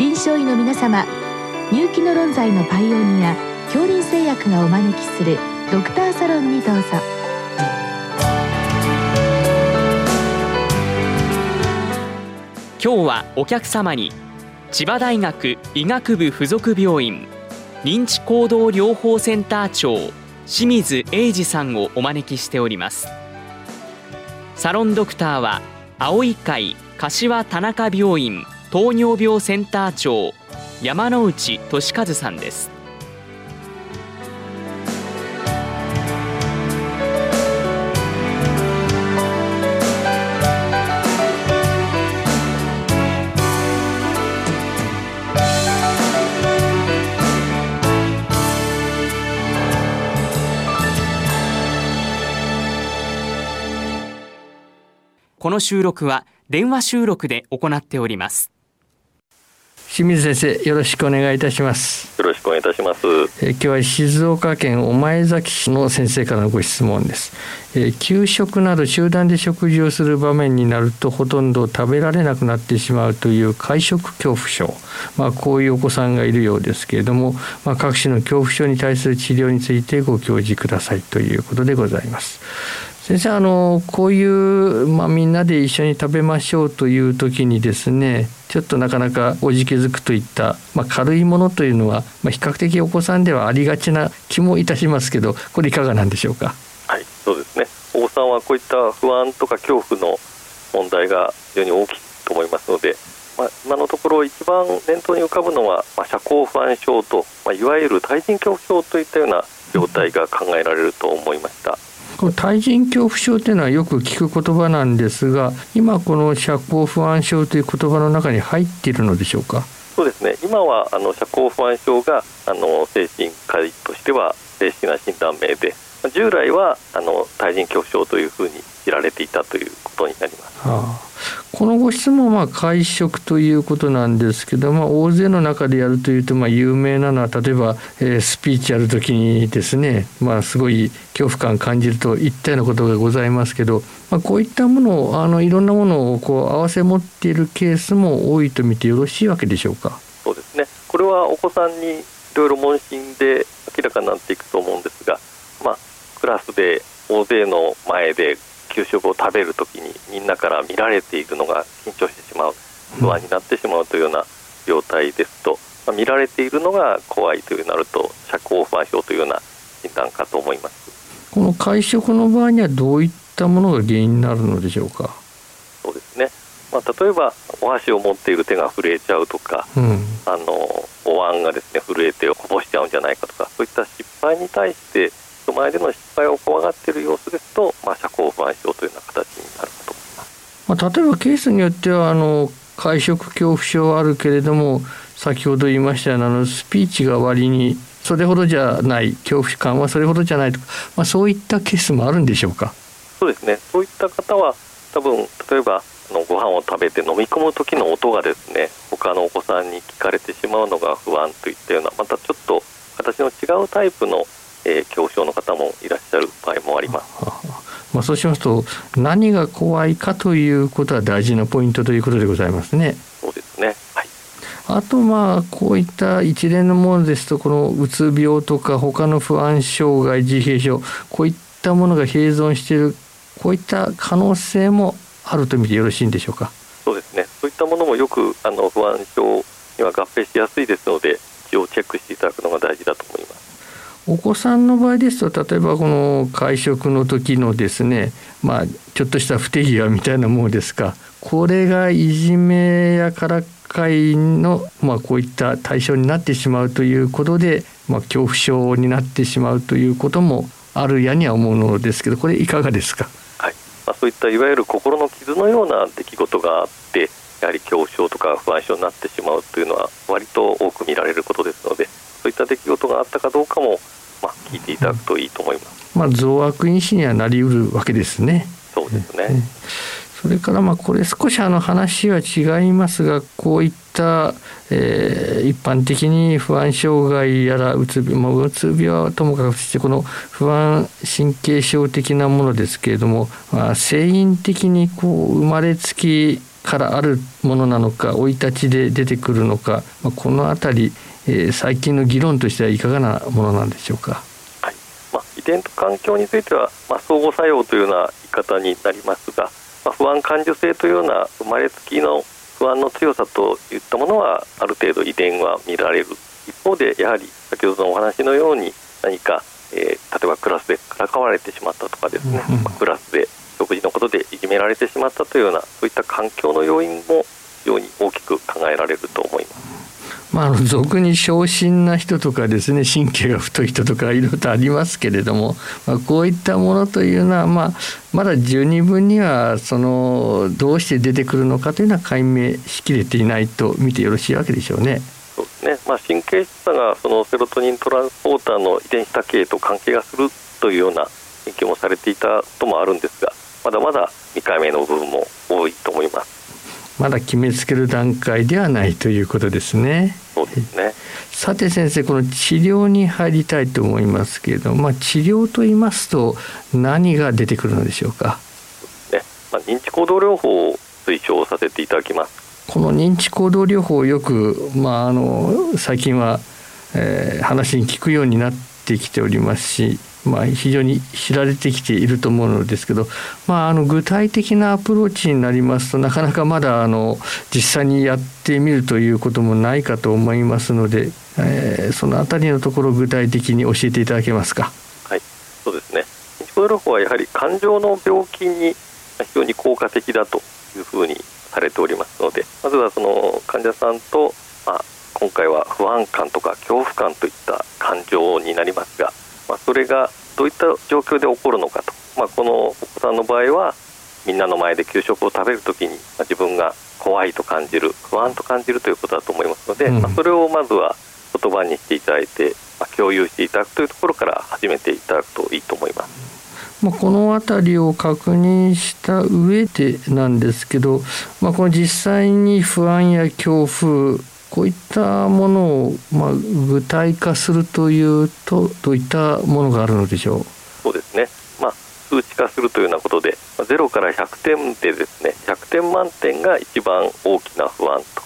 臨床医の皆様入気の論剤のパイオニア恐林製薬がお招きするドクターサロンにどうぞ。今日はお客様に千葉大学医学部附属病院認知行動療法センター長清水英二さんをお招きしております。サロンドクターは青い会柏田中病院糖尿病センター長山内俊和さんです。この収録は電話収録で行っております。清水先生よろしくお願いいたします。よろしくお願いいたします。え今日は静岡県御前崎市の先生からのご質問です。え給食など集団で食事をする場面になるとほとんど食べられなくなってしまうという会食恐怖症。まあこういうお子さんがいるようですけれどもまあ各種の恐怖症に対する治療についてご教示くださいということでございます先生あのこういう、まあ、みんなで一緒に食べましょうという時にですねちょっとなかなかおじけづくといった、まあ、軽いものというのは、まあ、比較的お子さんではありがちな気もいたしますけどこれいかがなんでしょうか？はいそうですねお子さんはこういった不安とか恐怖の問題が非常に大きいと思いますので、まあ、今のところ一番念頭に浮かぶのは、まあ、社交不安症と、まあ、いわゆる対人恐怖症といったような状態が考えられると思いました。この対人恐怖症というのはよく聞く言葉なんですが今この社交不安症という言葉の中に入っているのでしょうか？そうですね。今はあの社交不安症があの精神科医としては正式な診断名で従来はあの対人恐怖症というふうに知られていたということになります。はあこのご質問は会食ということなんですけども大勢の中でやるというとまあ有名なのは例えば、えー、スピーチやる時にですねまあすごい恐怖感感じるといったようなことがございますけど、まあ、こういったものをあのいろんなものをこう合わせ持っているケースも多いと見てよろしいわけでしょうか？そうですねこれはお子さんにいろいろ問診で明らかになっていくと思うんですが、まあ、クラスで大勢の前で給食を食べるときにみんなから見られているのが緊張してしまう。不安になってしまうというような状態ですと、まあ、見られているのが怖いというなると社交不安症というような診断かと思いますこの会食の場合にはどういったものが原因になるのでしょうかそうですね、まあ、例えばお箸を持っている手が震えちゃうとか、うん、あのお椀がですね震えてこぼしちゃうんじゃないかとかそういった失敗に対して人前での失敗を怖がっている様子ですと、まあ、社交不安症というような形になるかと思います。まあ、例えばケースによってはあの会食恐怖症あるけれども先ほど言いましたようなあのスピーチが割にそれほどじゃない恐怖感はそれほどじゃないとか、まあ、そういったケースもあるんでしょうか？そうですねそういった方は多分例えばあのご飯を食べて飲み込む時の音がですね他のお子さんに聞かれてしまうのが不安といったようなまたちょっと形の違うタイプのえー、恐怖症の方もいらっしゃる場合もあります。まあ、そうしますと何が怖いかということは大事なポイントということでございますね。そうですね。はい。あとまあこういった一連のものですとこのうつ病とか他の不安障害自閉症こういったものが併存しているこういった可能性もあると見てよろしいんでしょうか？そうですね。そういったものもよくあの不安症には合併しやすいですので一応チェックしていただくのが大事だと思います。お子さんの場合ですと例えばこの会食の時のですねまあちょっとした不手際みたいなものですか。これがいじめやからかいの、まあ、こういった対象になってしまうということで、まあ、恐怖症になってしまうということもあるやには思うのですけどこれいかがですか、はい。まあ、そういったいわゆる心の傷のような出来事があってやはり恐怖症とか不安症になってしまうというのは割と多く見られることですのでそういった出来事があったかどうかもまあ、聞いていただくといいと思います。まあ、増悪因子にはなりうるわけですね。そうですね。それからまあこれ少しあの話は違いますがこういった、えー、一般的に不安障害やらうつ病、まあ、うつ病はともかくしてこの不安神経症的なものですけれども、まあ、成因的にこう生まれつきからあるものなのか生い立ちで出てくるのか、まあ、この辺り、えー、最近の議論としてはいかがなものなんでしょうか？はい。まあ、遺伝と環境については、まあ、相互作用というような言い方になりますが、まあ、不安感受性というような生まれつきの不安の強さといったものはある程度遺伝は見られる。一方でやはり先ほどのお話のように何か、えー、例えばクラスでからかわれてしまったとかですね、まあ、クラスで食事のことでいじめられてしまったというようなそういった環境の要因も非常に大きく考えられると思います。まあ、俗に小心な人とかですね神経が太い人とかいろいろとありますけれども、まあ、こういったものというのは、まあ、まだ十二分にはそのどうして出てくるのかというのは解明しきれていないと見てよろしいわけでしょうね。そうですねまあ、神経質さがそのセロトニントランスポーターの遺伝子多形と関係がするというような研究もされていたともあるんですがまだまだ未解明の部分も多いと思います。まだ決めつける段階ではないということですね。そうですね。さて先生この治療に入りたいと思いますけれども、まあ、治療と言いますと何が出てくるのでしょうか？ね、まあ、認知行動療法を推奨させていただきます。この認知行動療法をよく、まあ、あの最近は、えー、話に聞くようになってきておりますしまあ、非常に知られてきていると思うのですけど、まあ、あの具体的なアプローチになりますとなかなかまだあの実際にやってみるということもないかと思いますので、えー、そのあたりのところ具体的に教えていただけますか。はいそうですね日光療法はやはり感情の病気に非常に効果的だというふうにされておりますのでまずはその患者さんと、まあ、今回は不安感とか恐怖感といった感情になりますがまあ、それがどういった状況で起こるのかと、まあ、このお子さんの場合はみんなの前で給食を食べるときに、まあ、自分が怖いと感じる不安と感じるということだと思いますので、うん、まあ、それをまずは言葉にしていただいて、まあ、共有していただくというところから始めていただくといいと思います。まあ、この辺りを確認した上でなんですけど、まあ、この実際に不安や恐怖こういったものを、まあ、具体化するというとどういったものがあるのでしょう？そうですね、まあ、数値化するというようなことで0から100点でですね100点満点が一番大きな不安と、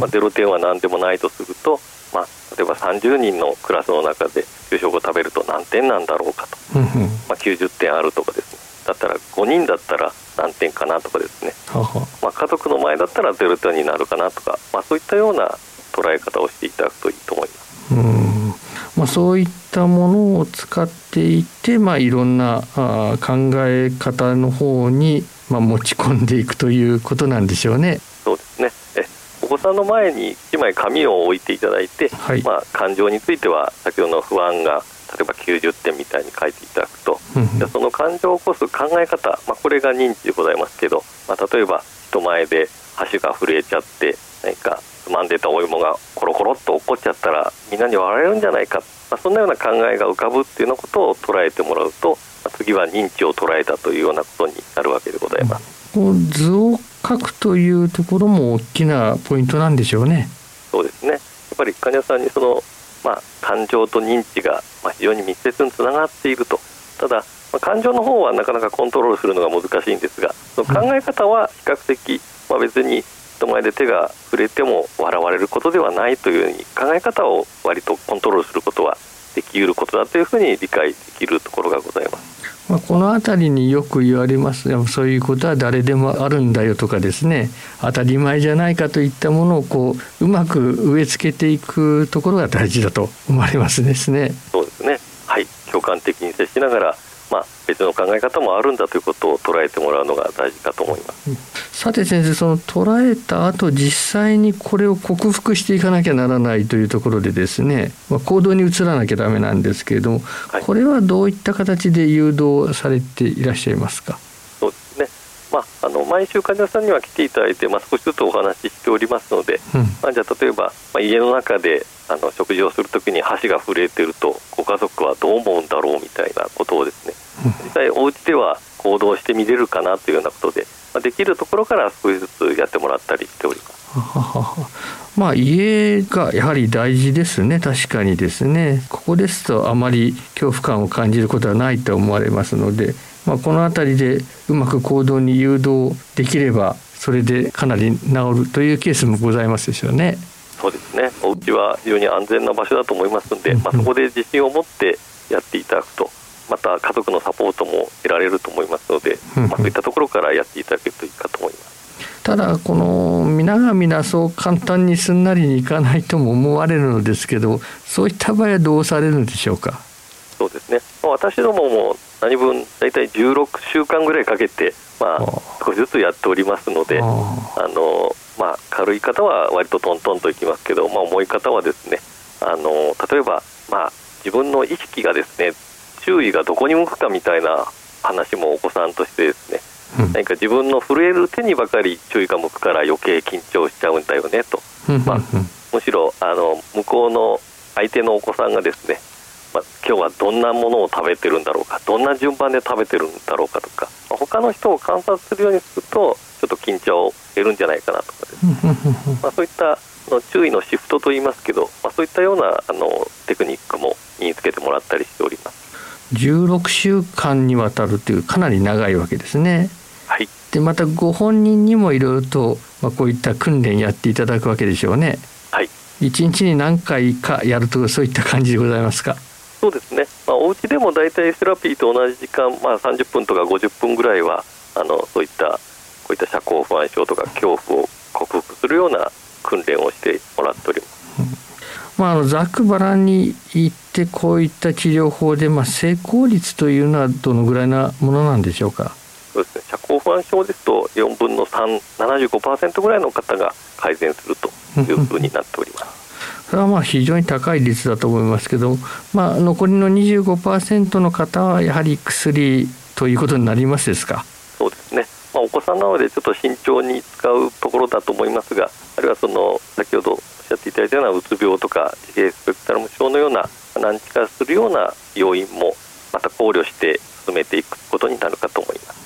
まあ、0点は何でもないとすると、まあ、例えば30人のクラスの中で給食を食べると何点なんだろうかと、まあ、90点あるとかですねだったら5人だったら何点かなとかですね、まあ、家族の前だったら0点になるかなとか、まあ、そういったような捉え方をしていただくといいと思います。うん。まあ、そういったものを使っていて、まあ、いろんなあ考え方の方に、まあ、持ち込んでいくということなんでしょうね。そうですね。えお子さんの前に1枚紙を置いていただいて、はい、まあ、感情については先ほどの不安が例えば90点みたいに書いていただくと、じゃその感情を起こす考え方、まあ、これが認知でございますけど、まあ、例えば人前で箸が震えちゃって何かつまんでたお芋がコロコロっと落っこっちゃったらみんなに笑えるんじゃないか、まあ、そんなような考えが浮かぶっていうようなことを捉えてもらうと、まあ、次は認知を捉えたというようなことになるわけでございます。図を書くというところも大きなポイントなんでしょうね。そうですねやっぱり患者さんにその、まあ、感情と認知がまあ非常に密接につながっているとただ、まあ、感情の方はなかなかコントロールするのが難しいんですがその考え方は比較的、まあ、別に人前で手が触れても笑われることではないというふうに考え方を割とコントロールすることはできうることだというふうに理解できるところがございます。まあ、この辺りによく言われますねそういうことは誰でもあるんだよとかですね当たり前じゃないかといったものをこううまく植え付けていくところが大事だと思われますですね。そうですねはい共感的に接しながらまあ、別の考え方もあるんだということを捉えてもらうのが大事かと思います。さて先生その捉えた後実際にこれを克服していかなきゃならないというところでですね、まあ、行動に移らなきゃダメなんですけれども、はい、これはどういった形で誘導されていらっしゃいますか？あ、あの毎週患者さんには来ていただいて、まあ、少しずつお話ししておりますので、うん、まあ、じゃあ例えば、まあ、家の中であの食事をするときに箸が震えてるとご家族はどう思うんだろうみたいなことをですね実際お家では行動してみれるかなというようなことで、まあ、できるところから少しずつやってもらったりしております。まあ家がやはり大事ですね。確かにですね。ここですとあまり恐怖感を感じることはないと思われますので、まあ、この辺りでうまく行動に誘導できればそれでかなり治るというケースもございますでしょうね。そうですね。お家は非常に安全な場所だと思いますので、まあ、そこで自信を持ってやっていただくとまた家族のサポートも得られると思いますので、まあ、そういったところからやっていただけるといいかと思います。ただこの皆が皆そう簡単にすんなりにいかないとも思われるのですけどそういった場合はどうされるんでしょうか？そうですね、まあ、私どもも何分大体16週間ぐらいかけて、まあ、少しずつやっておりますのであの、まあ、軽い方は割とトントンといきますけど、まあ、重い方はですねあの例えば、まあ、自分の意識がですね注意がどこに向くかみたいな話もお子さんとしてですね何か自分の震える手にばかり注意が向くから余計緊張しちゃうんだよねと、まあ、むしろあの向こうの相手のお子さんがですね、まあ、今日はどんなものを食べてるんだろうかどんな順番で食べてるんだろうかとか、まあ、他の人を観察するようにするとちょっと緊張を得るんじゃないかなとかです、ね、まあ、そういったの注意のシフトといいますけど、まあ、そういったようなあのテクニックも身につけてもらったりしております16週間にわたるというかなり長いわけですね。でまたご本人にもいろいろと、まあ、こういった訓練やっていただくわけでしょうね。はい、1日に何回かやるとそういった感じでございますか？そうですね、まあ、お家でも大体セラピーと同じ時間、まあ、30分とか50分ぐらいはあのそういったこういった社交不安症とか恐怖を克服するような訓練をしてもらっております。まあ、ざっくばらんに言ってこういった治療法で、まあ、成功率というのはどのぐらいなものなんでしょうか？そうですね、社交不安症ですと4分の3、75%ぐらいの方が改善するというふうになっております。それはまあ非常に高い率だと思いますけど、まあ、残りの25%の方はやはり薬ということになりますですか？そうですね、まあ、お子さんなのでちょっと慎重に使うところだと思いますがあるいはその先ほどおっしゃっていただいたようなうつ病とか自閉スペクトラム症のような難治化するような要因もまた考慮して進めていくことになるかと思います。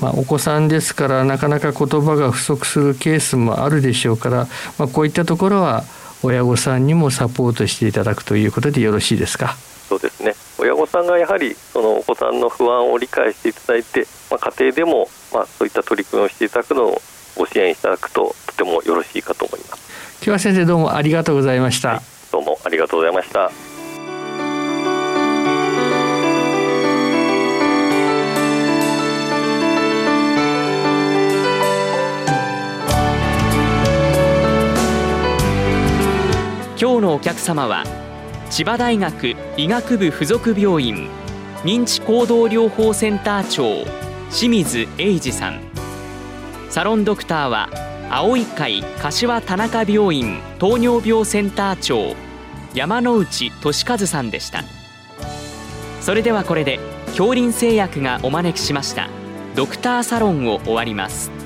まあ、お子さんですからなかなか言葉が不足するケースもあるでしょうから、まあ、こういったところは親御さんにもサポートしていただくということでよろしいですか？そうですね。親御さんがやはりそのお子さんの不安を理解していただいて、まあ、家庭でもまあそういった取り組みをしていただくのをご支援いただくととてもよろしいかと思います。今日は先生どうもありがとうございました、はい、どうもありがとうございましたのお客様は千葉大学医学部附属病院認知行動療法センター長清水英二さん。サロンドクターは青い会柏田中病院糖尿病センター長山内俊和さんでした。それではこれで恐林製薬がお招きしましたドクターサロンを終わります。